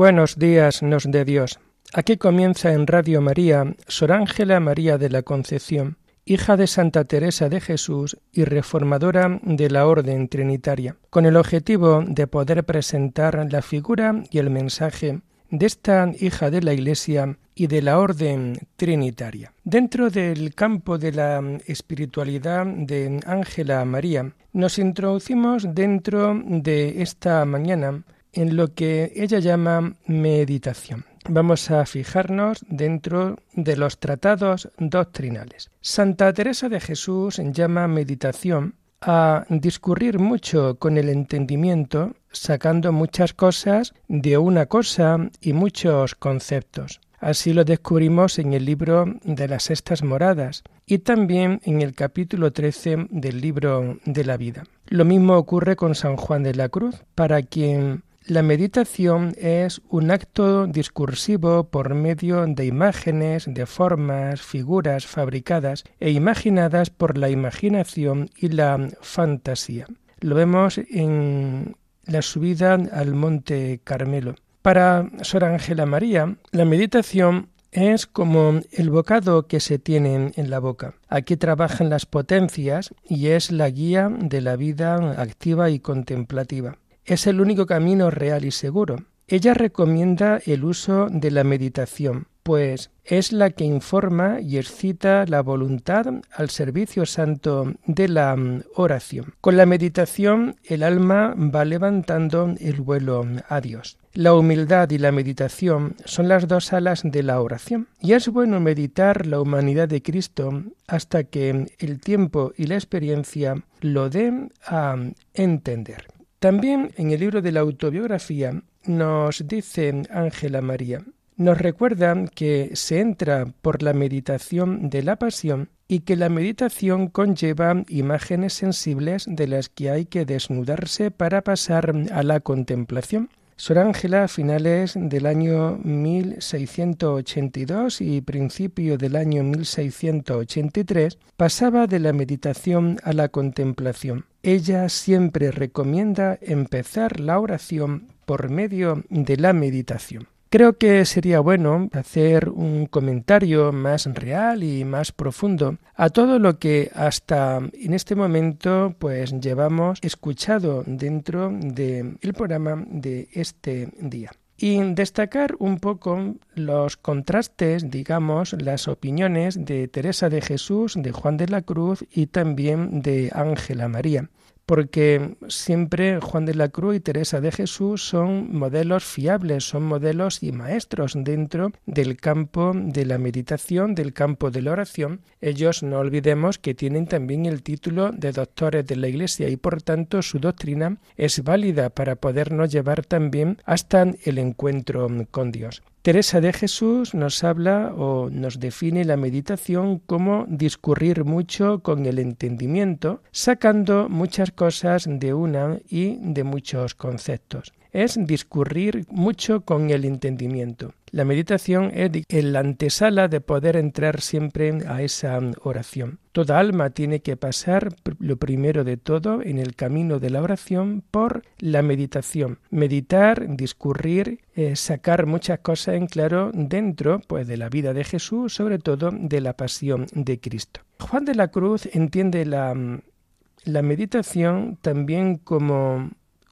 Buenos días nos de Dios. Aquí comienza en Radio María Sor Ángela María de la Concepción, hija de Santa Teresa de Jesús y reformadora de la Orden Trinitaria, con el objetivo de poder presentar la figura y el mensaje de esta hija de la Iglesia y de la Orden Trinitaria. Dentro del campo de la espiritualidad de Ángela María, nos introducimos dentro de esta mañana en lo que ella llama meditación. Vamos a fijarnos dentro de los tratados doctrinales. Santa Teresa de Jesús llama meditación a discurrir mucho con el entendimiento, sacando muchas cosas de una cosa y muchos conceptos. Así lo descubrimos en el libro de las sextas moradas y también en el capítulo 13 del libro de la vida. Lo mismo ocurre con San Juan de la Cruz, para quien la meditación es un acto discursivo por medio de imágenes, de formas, figuras fabricadas e imaginadas por la imaginación y la fantasía. Lo vemos en la subida al monte Carmelo. Para Sor Ángela María, la meditación es como el bocado que se tiene en la boca. Aquí trabajan las potencias y es la guía de la vida activa y contemplativa es el único camino real y seguro. Ella recomienda el uso de la meditación, pues es la que informa y excita la voluntad al servicio santo de la mm, oración. Con la meditación el alma va levantando el vuelo a Dios. La humildad y la meditación son las dos alas de la oración, y es bueno meditar la humanidad de Cristo hasta que el tiempo y la experiencia lo den a entender. También en el libro de la autobiografía nos dice Ángela María, nos recuerda que se entra por la meditación de la pasión y que la meditación conlleva imágenes sensibles de las que hay que desnudarse para pasar a la contemplación. Sor Ángela a finales del año 1682 y principio del año 1683 pasaba de la meditación a la contemplación. Ella siempre recomienda empezar la oración por medio de la meditación. Creo que sería bueno hacer un comentario más real y más profundo a todo lo que hasta en este momento pues llevamos escuchado dentro del programa de este día. Y destacar un poco los contrastes, digamos, las opiniones de Teresa de Jesús, de Juan de la Cruz y también de Ángela María porque siempre Juan de la Cruz y Teresa de Jesús son modelos fiables, son modelos y maestros dentro del campo de la meditación, del campo de la oración. Ellos no olvidemos que tienen también el título de doctores de la Iglesia y por tanto su doctrina es válida para podernos llevar también hasta el encuentro con Dios. Teresa de Jesús nos habla o nos define la meditación como discurrir mucho con el entendimiento, sacando muchas cosas de una y de muchos conceptos es discurrir mucho con el entendimiento. La meditación es la antesala de poder entrar siempre a esa oración. Toda alma tiene que pasar, lo primero de todo, en el camino de la oración por la meditación. Meditar, discurrir, eh, sacar muchas cosas en claro dentro pues, de la vida de Jesús, sobre todo de la pasión de Cristo. Juan de la Cruz entiende la, la meditación también como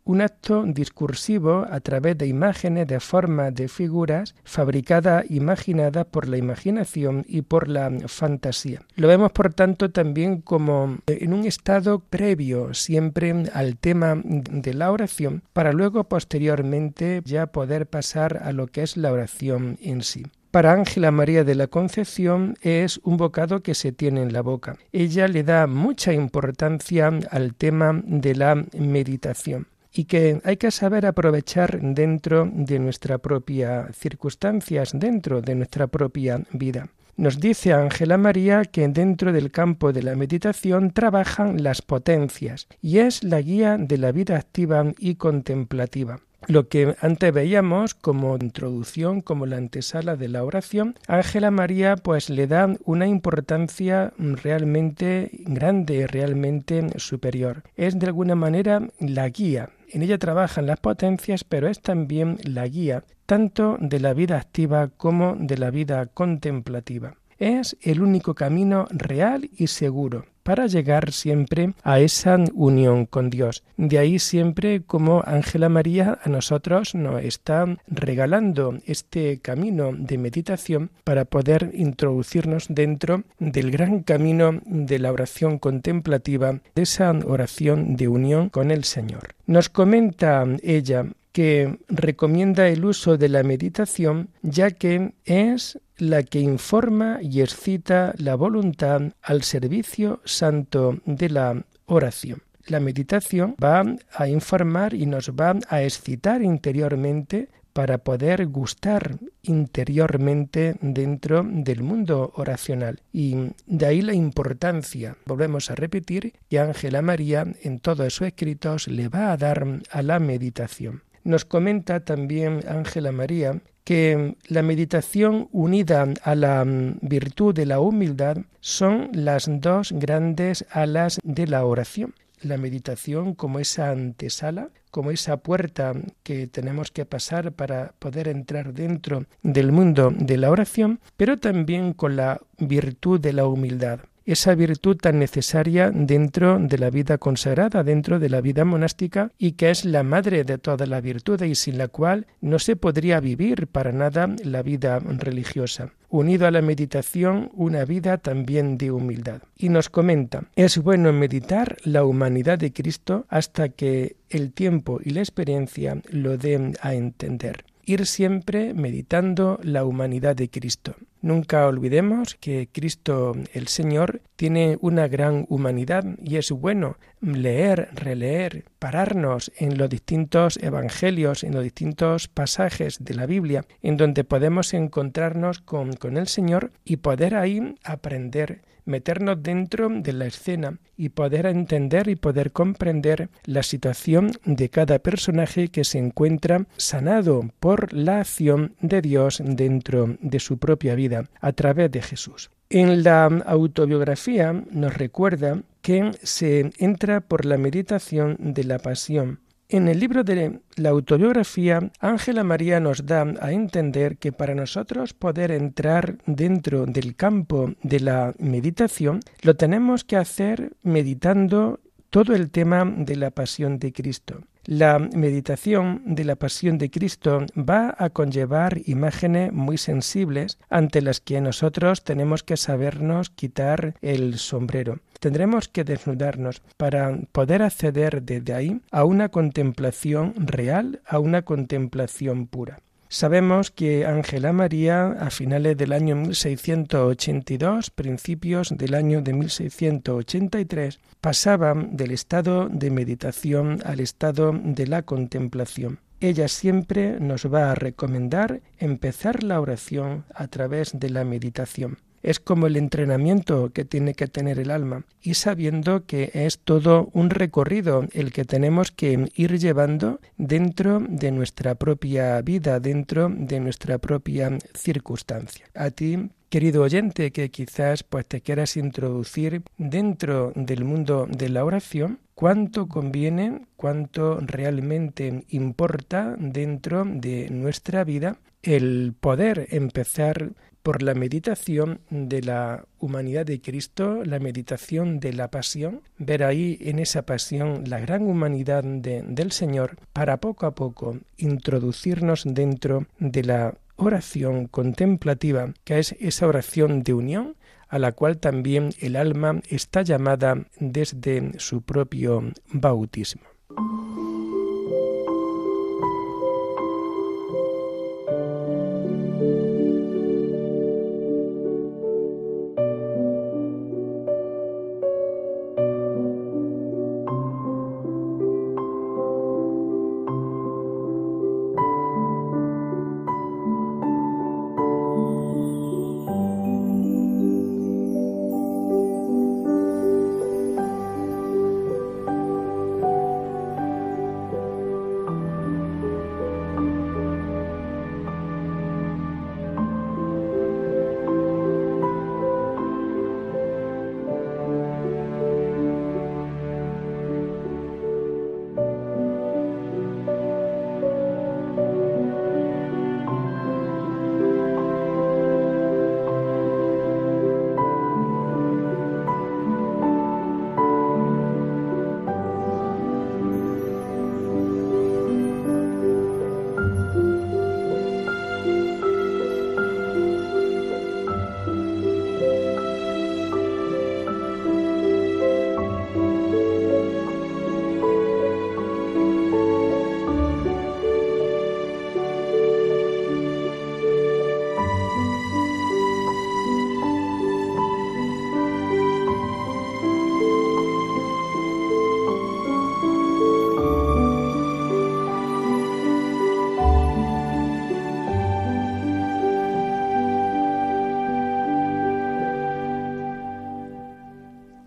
un acto discursivo a través de imágenes, de formas, de figuras, fabricadas, imaginadas por la imaginación y por la fantasía. Lo vemos, por tanto, también como en un estado previo siempre al tema de la oración, para luego posteriormente ya poder pasar a lo que es la oración en sí. Para Ángela María de la Concepción es un bocado que se tiene en la boca. Ella le da mucha importancia al tema de la meditación y que hay que saber aprovechar dentro de nuestras propias circunstancias, dentro de nuestra propia vida. Nos dice Ángela María que dentro del campo de la meditación trabajan las potencias y es la guía de la vida activa y contemplativa. Lo que antes veíamos como introducción, como la antesala de la oración, Ángela María pues le da una importancia realmente grande, realmente superior. Es de alguna manera la guía. En ella trabajan las potencias, pero es también la guía tanto de la vida activa como de la vida contemplativa. Es el único camino real y seguro para llegar siempre a esa unión con Dios. De ahí siempre como Ángela María a nosotros nos está regalando este camino de meditación para poder introducirnos dentro del gran camino de la oración contemplativa, de esa oración de unión con el Señor. Nos comenta ella que recomienda el uso de la meditación ya que es la que informa y excita la voluntad al servicio santo de la oración. La meditación va a informar y nos va a excitar interiormente para poder gustar interiormente dentro del mundo oracional. Y de ahí la importancia, volvemos a repetir, que Ángela María en todos sus escritos le va a dar a la meditación. Nos comenta también Ángela María que la meditación unida a la mm, virtud de la humildad son las dos grandes alas de la oración. La meditación como esa antesala, como esa puerta que tenemos que pasar para poder entrar dentro del mundo de la oración, pero también con la virtud de la humildad esa virtud tan necesaria dentro de la vida consagrada, dentro de la vida monástica y que es la madre de toda la virtud y sin la cual no se podría vivir para nada la vida religiosa unido a la meditación una vida también de humildad. Y nos comenta, es bueno meditar la humanidad de Cristo hasta que el tiempo y la experiencia lo den a entender ir siempre meditando la humanidad de Cristo. Nunca olvidemos que Cristo el Señor tiene una gran humanidad y es bueno leer, releer, pararnos en los distintos evangelios, en los distintos pasajes de la Biblia, en donde podemos encontrarnos con, con el Señor y poder ahí aprender meternos dentro de la escena y poder entender y poder comprender la situación de cada personaje que se encuentra sanado por la acción de Dios dentro de su propia vida a través de Jesús. En la autobiografía nos recuerda que se entra por la meditación de la pasión en el libro de la autobiografía, Ángela María nos da a entender que para nosotros poder entrar dentro del campo de la meditación, lo tenemos que hacer meditando todo el tema de la pasión de Cristo. La meditación de la pasión de Cristo va a conllevar imágenes muy sensibles ante las que nosotros tenemos que sabernos quitar el sombrero. Tendremos que desnudarnos para poder acceder desde ahí a una contemplación real, a una contemplación pura. Sabemos que Ángela María, a finales del año 1682, principios del año de 1683, pasaba del estado de meditación al estado de la contemplación. Ella siempre nos va a recomendar empezar la oración a través de la meditación. Es como el entrenamiento que tiene que tener el alma y sabiendo que es todo un recorrido el que tenemos que ir llevando dentro de nuestra propia vida, dentro de nuestra propia circunstancia. A ti, querido oyente, que quizás pues te quieras introducir dentro del mundo de la oración, cuánto conviene, cuánto realmente importa dentro de nuestra vida el poder empezar por la meditación de la humanidad de Cristo, la meditación de la pasión, ver ahí en esa pasión la gran humanidad del Señor, para poco a poco introducirnos dentro de la oración contemplativa, que es esa oración de unión a la cual también el alma está llamada desde su propio bautismo.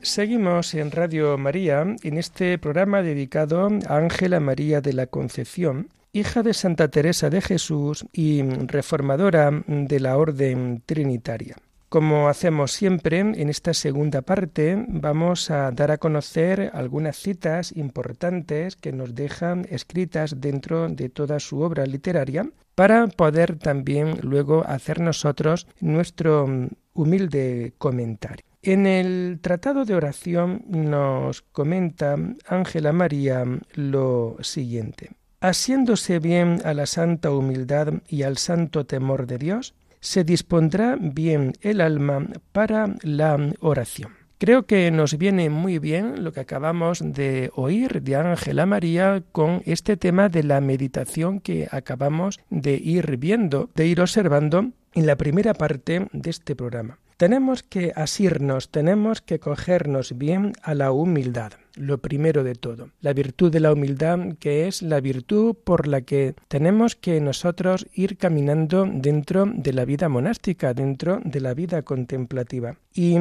Seguimos en Radio María en este programa dedicado a Ángela María de la Concepción, hija de Santa Teresa de Jesús y reformadora de la Orden Trinitaria. Como hacemos siempre, en esta segunda parte vamos a dar a conocer algunas citas importantes que nos dejan escritas dentro de toda su obra literaria para poder también luego hacer nosotros nuestro humilde comentario. En el Tratado de Oración nos comenta Ángela María lo siguiente. Asiéndose bien a la santa humildad y al santo temor de Dios, se dispondrá bien el alma para la oración. Creo que nos viene muy bien lo que acabamos de oír de Ángela María con este tema de la meditación que acabamos de ir viendo, de ir observando en la primera parte de este programa. Tenemos que asirnos, tenemos que cogernos bien a la humildad, lo primero de todo. La virtud de la humildad, que es la virtud por la que tenemos que nosotros ir caminando dentro de la vida monástica, dentro de la vida contemplativa. Y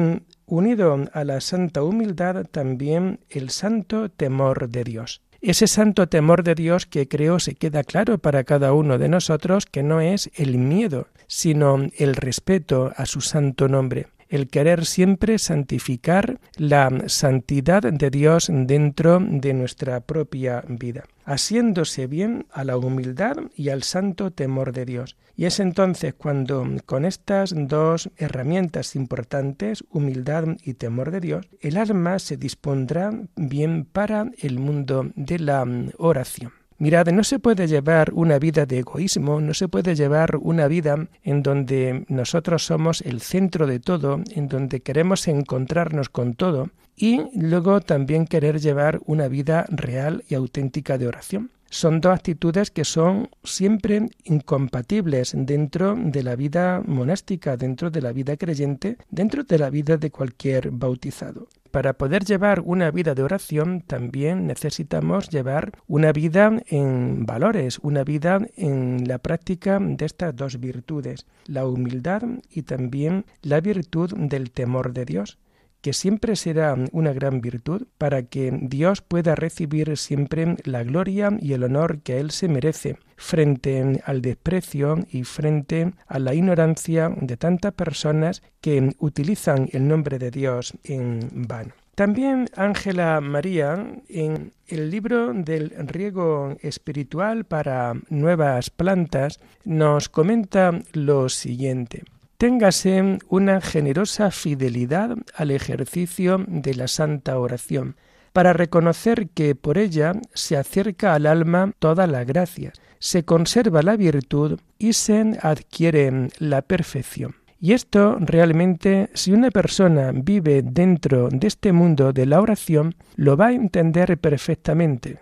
unido a la santa humildad también el santo temor de Dios. Ese santo temor de Dios que creo se queda claro para cada uno de nosotros que no es el miedo, sino el respeto a su santo nombre el querer siempre santificar la santidad de Dios dentro de nuestra propia vida, asiéndose bien a la humildad y al santo temor de Dios. Y es entonces cuando con estas dos herramientas importantes, humildad y temor de Dios, el alma se dispondrá bien para el mundo de la oración. Mirad, no se puede llevar una vida de egoísmo, no se puede llevar una vida en donde nosotros somos el centro de todo, en donde queremos encontrarnos con todo y luego también querer llevar una vida real y auténtica de oración. Son dos actitudes que son siempre incompatibles dentro de la vida monástica, dentro de la vida creyente, dentro de la vida de cualquier bautizado. Para poder llevar una vida de oración también necesitamos llevar una vida en valores, una vida en la práctica de estas dos virtudes, la humildad y también la virtud del temor de Dios que siempre será una gran virtud para que Dios pueda recibir siempre la gloria y el honor que Él se merece frente al desprecio y frente a la ignorancia de tantas personas que utilizan el nombre de Dios en vano. También Ángela María, en el libro del riego espiritual para nuevas plantas, nos comenta lo siguiente. Téngase una generosa fidelidad al ejercicio de la santa oración, para reconocer que por ella se acerca al alma toda la gracia, se conserva la virtud y se adquiere la perfección. Y esto realmente, si una persona vive dentro de este mundo de la oración, lo va a entender perfectamente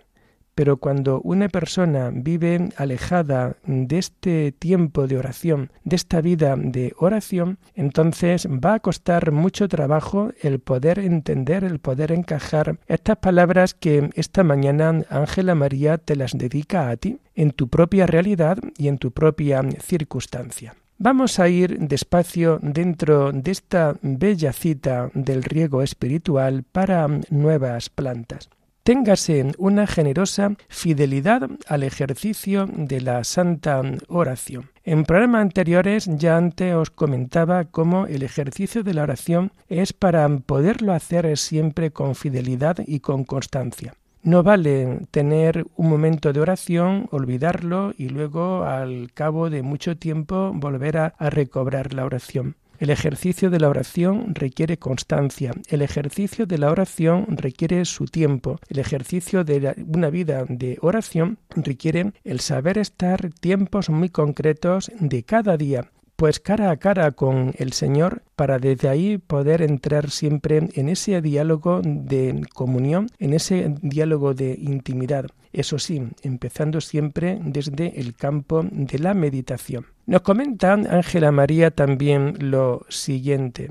pero cuando una persona vive alejada de este tiempo de oración, de esta vida de oración, entonces va a costar mucho trabajo el poder entender, el poder encajar estas palabras que esta mañana Ángela María te las dedica a ti, en tu propia realidad y en tu propia circunstancia. Vamos a ir despacio dentro de esta bella cita del riego espiritual para nuevas plantas téngase una generosa fidelidad al ejercicio de la santa oración. En programas anteriores ya antes os comentaba cómo el ejercicio de la oración es para poderlo hacer siempre con fidelidad y con constancia. No vale tener un momento de oración, olvidarlo y luego al cabo de mucho tiempo volver a, recobrar la oración. El ejercicio de la oración requiere constancia, el ejercicio de la oración requiere su tiempo, el ejercicio de una vida de oración requiere el saber estar tiempos muy concretos de cada día, pues cara a cara con el Señor para desde ahí poder entrar siempre en ese diálogo de comunión, en ese diálogo de intimidad. Eso sí, empezando siempre desde el campo de la meditación. Nos comenta Ángela María también lo siguiente.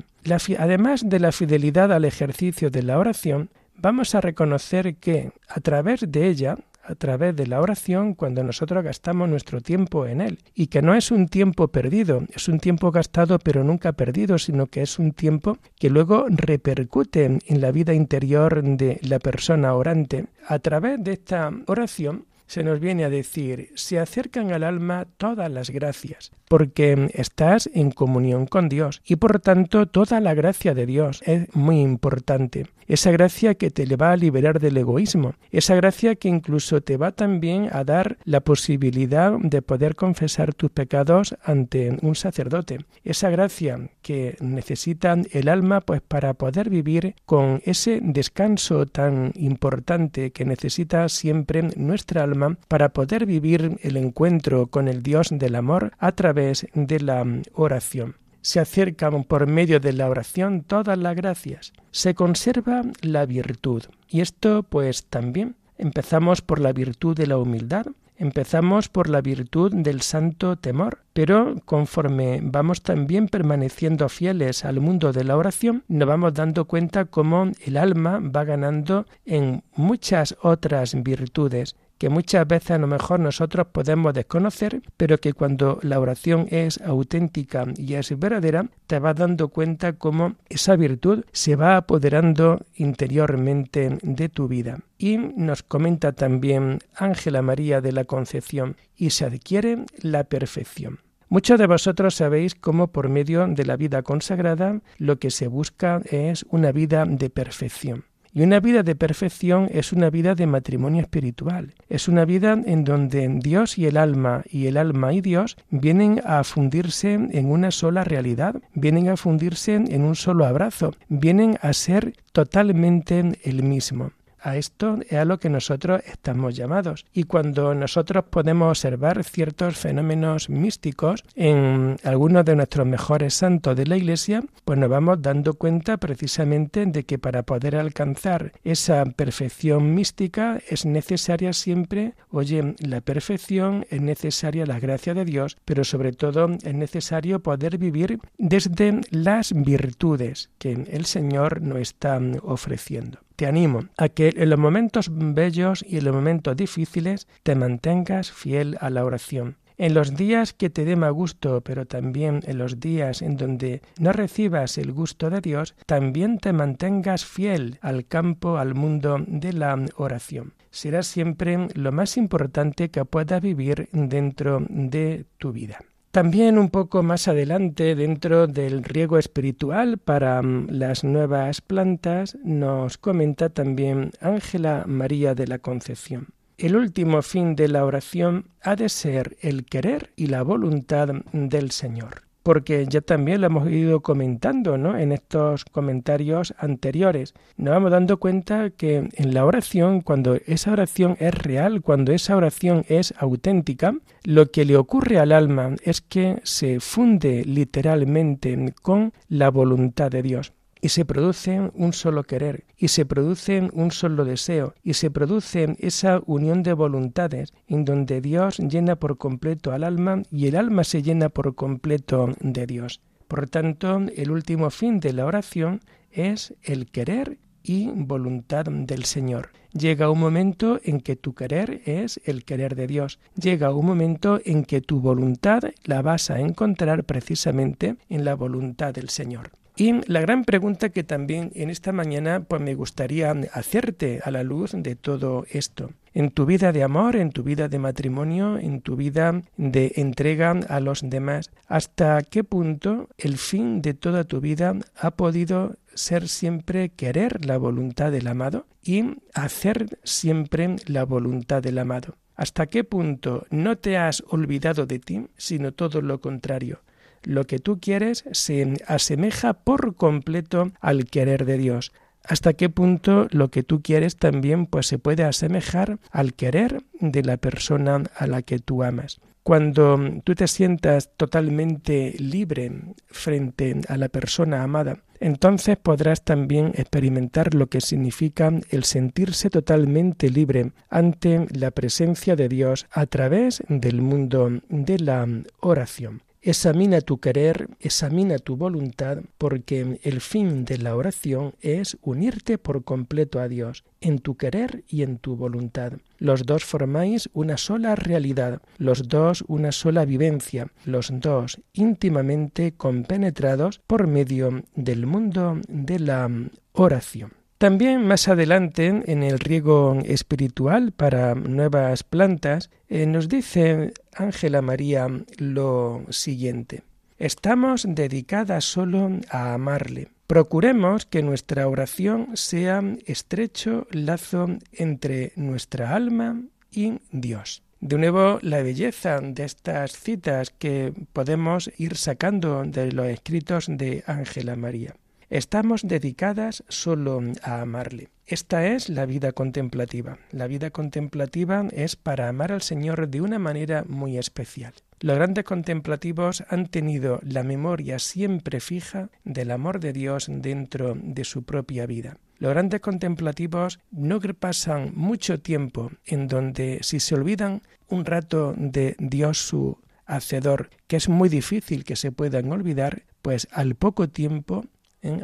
además de la fidelidad al ejercicio de la oración, vamos a reconocer que a través de ella, a través de la oración, cuando nosotros gastamos nuestro tiempo en él, y que no es un tiempo perdido, es un tiempo gastado pero nunca perdido, sino que es un tiempo que luego repercute en la vida interior de la persona orante. A través de esta oración se nos viene a decir, se acercan al alma todas las gracias, porque estás en comunión con Dios y por tanto toda la gracia de Dios es muy importante. Esa gracia que te va a liberar del egoísmo, esa gracia que incluso te va también a dar la posibilidad de poder confesar tus pecados ante un sacerdote, esa gracia que necesita el alma pues para poder vivir con ese descanso tan importante que necesita siempre nuestra alma para poder vivir el encuentro con el Dios del amor a través de la oración. Se acercan por medio de la oración todas las gracias. Se conserva la virtud. Y esto pues también empezamos por la virtud de la humildad, Empezamos por la virtud del santo temor, pero conforme vamos también permaneciendo fieles al mundo de la oración, nos vamos dando cuenta cómo el alma va ganando en muchas otras virtudes que muchas veces a lo mejor nosotros podemos desconocer, pero que cuando la oración es auténtica y es verdadera, te vas dando cuenta cómo esa virtud se va apoderando interiormente de tu vida. Y nos comenta también Ángela María de la Concepción, y se adquiere la perfección. Muchos de vosotros sabéis cómo por medio de la vida consagrada lo que se busca es una vida de perfección. Y una vida de perfección es una vida de matrimonio espiritual. Es una vida en donde Dios y el alma y el alma y Dios vienen a fundirse en una sola realidad, vienen a fundirse en un solo abrazo, vienen a ser totalmente el mismo. A esto es a lo que nosotros estamos llamados. Y cuando nosotros podemos observar ciertos fenómenos místicos en algunos de nuestros mejores santos de la Iglesia, pues nos vamos dando cuenta precisamente de que para poder alcanzar esa perfección mística es necesaria siempre, oye, la perfección, es necesaria la gracia de Dios, pero sobre todo es necesario poder vivir desde las virtudes que el Señor nos está ofreciendo te animo a que en los momentos bellos y en los momentos difíciles te mantengas fiel a la oración. En los días que te dé más gusto, pero también en los días en donde no recibas el gusto de Dios, también te mantengas fiel al campo, al mundo de la oración. Será siempre lo más importante que puedas vivir dentro de tu vida. También un poco más adelante, dentro del riego espiritual para mm, las nuevas plantas, nos comenta también Ángela María de la Concepción. El último fin de la oración ha de ser el querer y la voluntad del Señor porque ya también lo hemos ido comentando ¿no? en estos comentarios anteriores. Nos vamos dando cuenta que en la oración, cuando esa oración es real, cuando esa oración es auténtica, lo que le ocurre al alma es que se funde literalmente con la voluntad de Dios y se produce un solo querer, y se produce un solo deseo, y se produce esa unión de voluntades, en donde Dios llena por completo al alma y el alma se llena por completo de Dios. Por tanto, el último fin de la oración es el querer y voluntad del Señor. Llega un momento en que tu querer es el querer de Dios. Llega un momento en que tu voluntad la vas a encontrar precisamente en la voluntad del Señor. Y la gran pregunta que también en esta mañana pues me gustaría hacerte a la luz de todo esto. En tu vida de amor, en tu vida de matrimonio, en tu vida de entrega a los demás, ¿hasta qué punto el fin de toda tu vida ha podido ser siempre querer la voluntad del amado y hacer siempre la voluntad del amado? ¿Hasta qué punto no te has olvidado de ti, sino todo lo contrario? Lo que tú quieres se asemeja por completo al querer de Dios. Hasta qué punto lo que tú quieres también pues se puede asemejar al querer de la persona a la que tú amas. Cuando tú te sientas totalmente libre frente a la persona amada, entonces podrás también experimentar lo que significa el sentirse totalmente libre ante la presencia de Dios a través del mundo de la oración. Examina tu querer, examina tu voluntad, porque el fin de la oración es unirte por completo a Dios, en tu querer y en tu voluntad. Los dos formáis una sola realidad, los dos una sola vivencia, los dos íntimamente compenetrados por medio del mundo de la oración. También más adelante, en el riego espiritual para nuevas plantas, eh, nos dice Ángela María lo siguiente. Estamos dedicadas solo a amarle. Procuremos que nuestra oración sea estrecho lazo entre nuestra alma y Dios. De nuevo, la belleza de estas citas que podemos ir sacando de los escritos de Ángela María. Estamos dedicadas solo a amarle. Esta es la vida contemplativa. La vida contemplativa es para amar al Señor de una manera muy especial. Los grandes contemplativos han tenido la memoria siempre fija del amor de Dios dentro de su propia vida. Los grandes contemplativos no pasan mucho tiempo en donde si se olvidan un rato de Dios su Hacedor, que es muy difícil que se puedan olvidar, pues al poco tiempo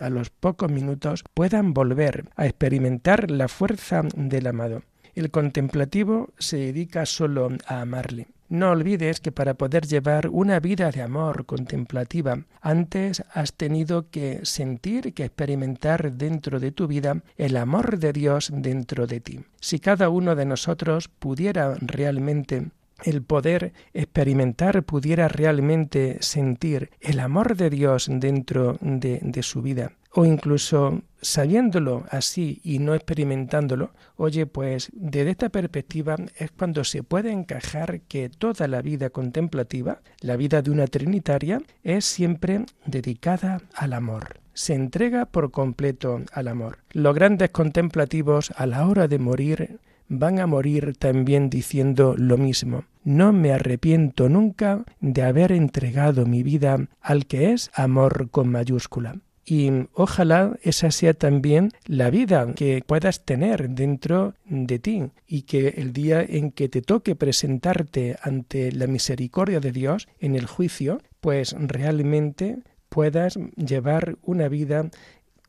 a los pocos minutos puedan volver a experimentar la fuerza del amado. El contemplativo se dedica solo a amarle. No olvides que para poder llevar una vida de amor contemplativa, antes has tenido que sentir, que experimentar dentro de tu vida el amor de Dios dentro de ti. Si cada uno de nosotros pudiera realmente el poder experimentar, pudiera realmente sentir el amor de Dios dentro de, de, su vida, o incluso sabiéndolo así y no experimentándolo, oye, pues desde esta perspectiva es cuando se puede encajar que toda la vida contemplativa, la vida de una trinitaria, es siempre dedicada al amor se entrega por completo al amor. Los grandes contemplativos a la hora de morir van a morir también diciendo lo mismo. No me arrepiento nunca de haber entregado mi vida al que es amor con mayúscula. Y ojalá esa sea también la vida que puedas tener dentro de ti y que el día en que te toque presentarte ante la misericordia de Dios en el juicio, pues realmente puedas llevar una vida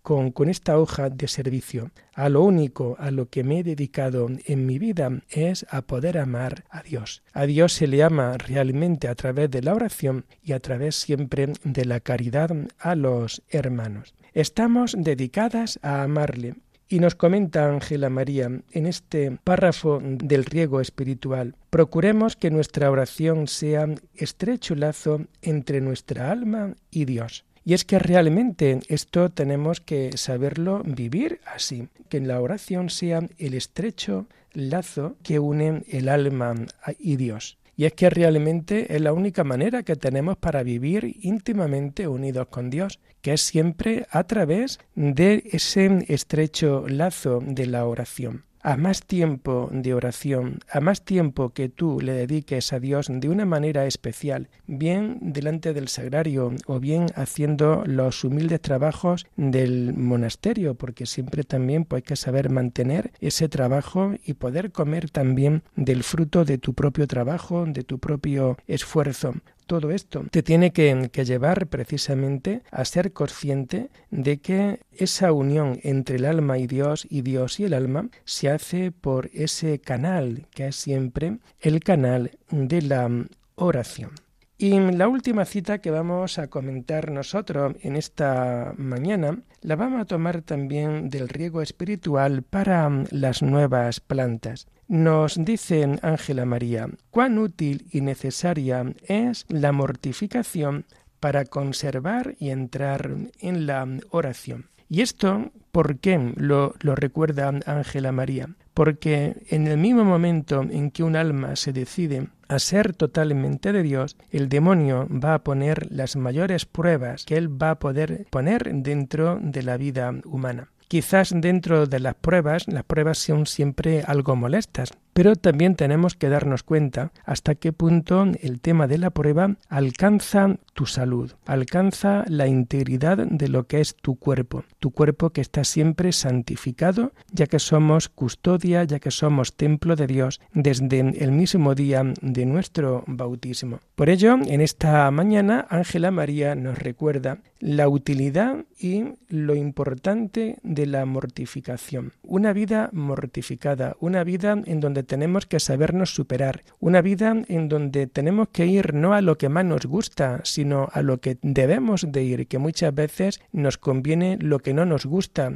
con, esta hoja de servicio. A lo único a lo que me he dedicado en mi vida es a poder amar a Dios. A Dios se le ama realmente a través de la oración y a través siempre de la caridad a los hermanos. Estamos dedicadas a amarle. Y nos comenta Ángela María en este párrafo del riego espiritual, procuremos que nuestra oración sea estrecho lazo entre nuestra alma y Dios. Y es que realmente esto tenemos que saberlo vivir así, que la oración sea el estrecho lazo que une el alma y Dios. Y es que realmente es la única manera que tenemos para vivir íntimamente unidos con Dios, que es siempre a través de ese estrecho lazo de la oración a más tiempo de oración, a más tiempo que tú le dediques a Dios de una manera especial, bien delante del sagrario o bien haciendo los humildes trabajos del monasterio, porque siempre también pues, hay que saber mantener ese trabajo y poder comer también del fruto de tu propio trabajo, de tu propio esfuerzo todo esto te tiene que, llevar precisamente a ser consciente de que esa unión entre el alma y Dios y Dios y el alma se hace por ese canal que es siempre el canal de la oración. Y la última cita que vamos a comentar nosotros en esta mañana la vamos a tomar también del riego espiritual para las nuevas plantas. Nos dice Ángela María, cuán útil y necesaria es la mortificación para conservar y entrar en la oración. Y esto, ¿por qué lo, lo recuerda Ángela María? Porque en el mismo momento en que un alma se decide a ser totalmente de Dios, el demonio va a poner las mayores pruebas que él va a poder poner dentro de la vida humana. Quizás dentro de las pruebas, las pruebas son siempre algo molestas, pero también tenemos que darnos cuenta hasta qué punto el tema de la prueba alcanza tu salud, alcanza la integridad de lo que es tu cuerpo, tu cuerpo que está siempre santificado, ya que somos custodia, ya que somos templo de Dios desde el mismo día de nuestro bautismo. Por ello, en esta mañana, Ángela María nos recuerda la utilidad y lo importante de la mortificación. Una vida mortificada, una vida en donde tenemos que sabernos superar, una vida en donde tenemos que ir no a lo que más nos gusta, sino a lo que debemos de ir, que muchas veces nos conviene lo que no nos gusta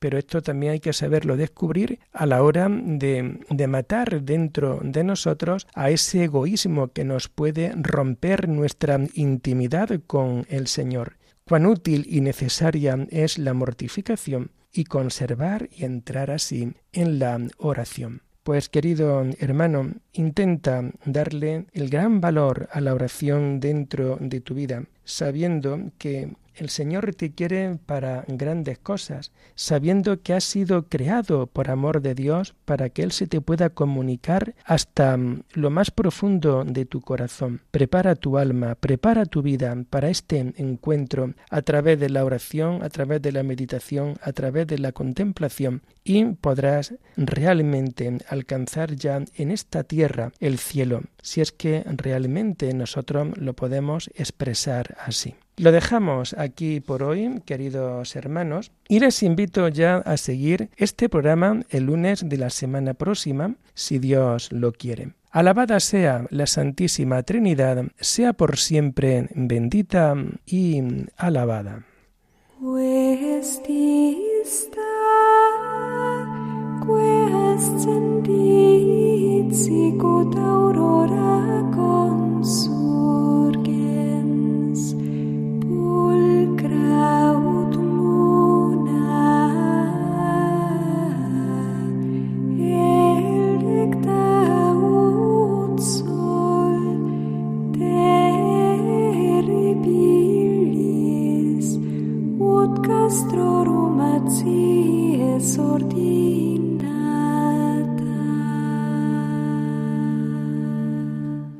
pero esto también hay que saberlo descubrir a la hora de, de, matar dentro de nosotros a ese egoísmo que nos puede romper nuestra intimidad con el Señor. Cuán útil y necesaria es la mortificación y conservar y entrar así en la oración. Pues querido hermano, intenta darle el gran valor a la oración dentro de tu vida, sabiendo que el Señor te quiere para grandes cosas, sabiendo que has sido creado por amor de Dios para que Él se te pueda comunicar hasta mm, lo más profundo de tu corazón. Prepara tu alma, prepara tu vida para este encuentro a través de la oración, a través de la meditación, a través de la contemplación y podrás realmente alcanzar ya en esta tierra el cielo, si es que realmente nosotros lo podemos expresar así. Lo dejamos aquí por hoy, queridos hermanos, y les invito ya a seguir este programa el lunes de la semana próxima, si Dios lo quiere. Alabada sea la Santísima Trinidad, sea por siempre bendita y alabada. Sicut aurora consum.